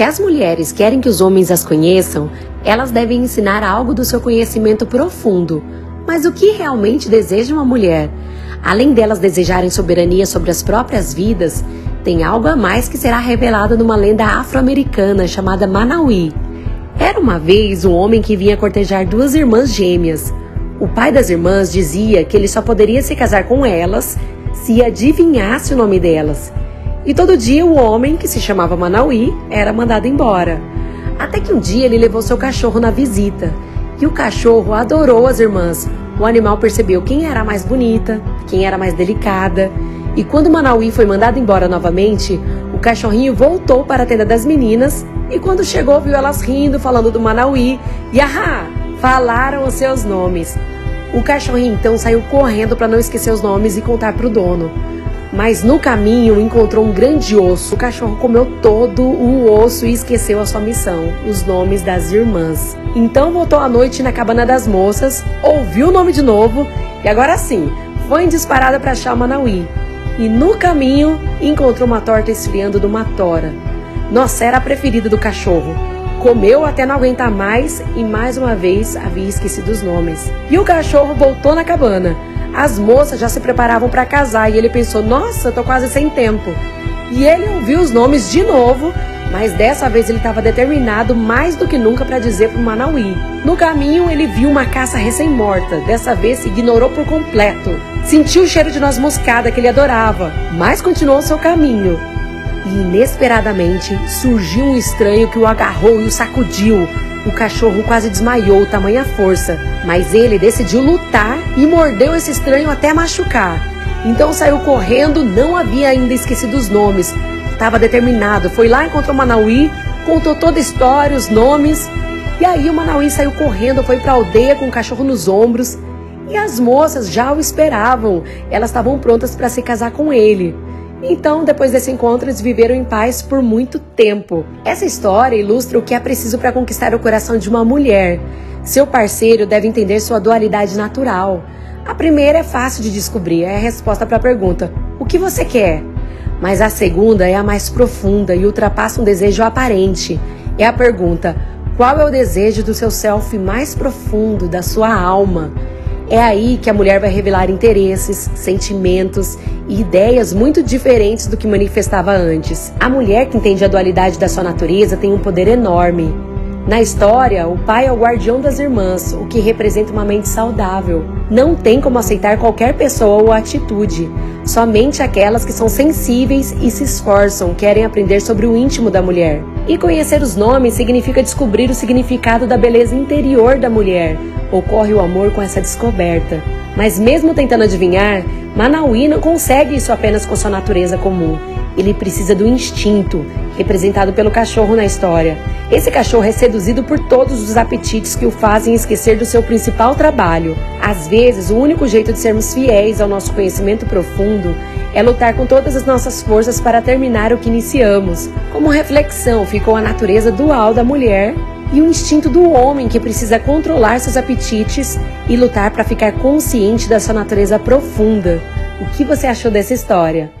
Se as mulheres querem que os homens as conheçam, elas devem ensinar algo do seu conhecimento profundo. Mas o que realmente deseja uma mulher? Além delas desejarem soberania sobre as próprias vidas, tem algo a mais que será revelado numa lenda afro-americana chamada Manauí. Era uma vez um homem que vinha cortejar duas irmãs gêmeas. O pai das irmãs dizia que ele só poderia se casar com elas se adivinhasse o nome delas. E todo dia o homem, que se chamava Manauí, era mandado embora. Até que um dia ele levou seu cachorro na visita. E o cachorro adorou as irmãs. O animal percebeu quem era mais bonita, quem era mais delicada. E quando Manauí foi mandado embora novamente, o cachorrinho voltou para a tenda das meninas e quando chegou viu elas rindo, falando do Manauí. E ahá, falaram os seus nomes. O cachorrinho então saiu correndo para não esquecer os nomes e contar para o dono. Mas no caminho encontrou um grande osso. O cachorro comeu todo o osso e esqueceu a sua missão, os nomes das irmãs. Então voltou à noite na cabana das moças, ouviu o nome de novo e agora sim, foi em disparada para achar Manauí. E no caminho encontrou uma torta esfriando de uma tora. Nossa, era a preferida do cachorro. Comeu até não aguentar mais e mais uma vez havia esquecido os nomes. E o cachorro voltou na cabana. As moças já se preparavam para casar e ele pensou: nossa, tô quase sem tempo. E ele ouviu os nomes de novo, mas dessa vez ele estava determinado mais do que nunca para dizer para o Manauí. No caminho, ele viu uma caça recém-morta. Dessa vez, se ignorou por completo. Sentiu o cheiro de noz moscada que ele adorava, mas continuou seu caminho. E inesperadamente surgiu um estranho que o agarrou e o sacudiu. O cachorro quase desmaiou, tamanha força, mas ele decidiu lutar e mordeu esse estranho até machucar. Então saiu correndo, não havia ainda esquecido os nomes. Estava determinado, foi lá, encontrou Manauí, contou toda a história, os nomes. E aí o Manauí saiu correndo, foi para a aldeia com o cachorro nos ombros. E as moças já o esperavam, elas estavam prontas para se casar com ele. Então, depois desse encontro, eles viveram em paz por muito tempo. Essa história ilustra o que é preciso para conquistar o coração de uma mulher. Seu parceiro deve entender sua dualidade natural. A primeira é fácil de descobrir, é a resposta para a pergunta: o que você quer? Mas a segunda é a mais profunda e ultrapassa um desejo aparente. É a pergunta: qual é o desejo do seu self mais profundo, da sua alma? É aí que a mulher vai revelar interesses, sentimentos e ideias muito diferentes do que manifestava antes. A mulher que entende a dualidade da sua natureza tem um poder enorme. Na história, o pai é o guardião das irmãs, o que representa uma mente saudável. Não tem como aceitar qualquer pessoa ou atitude, somente aquelas que são sensíveis e se esforçam, querem aprender sobre o íntimo da mulher. E conhecer os nomes significa descobrir o significado da beleza interior da mulher, ocorre o amor com essa descoberta. Mas mesmo tentando adivinhar, Manauí não consegue isso apenas com sua natureza comum. Ele precisa do instinto, representado pelo cachorro na história. Esse cachorro é seduzido por todos os apetites que o fazem esquecer do seu principal trabalho. Às vezes, o único jeito de sermos fiéis ao nosso conhecimento profundo é lutar com todas as nossas forças para terminar o que iniciamos. Como reflexão, ficou a natureza dual da mulher e o instinto do homem que precisa controlar seus apetites e lutar para ficar consciente da sua natureza profunda. O que você achou dessa história?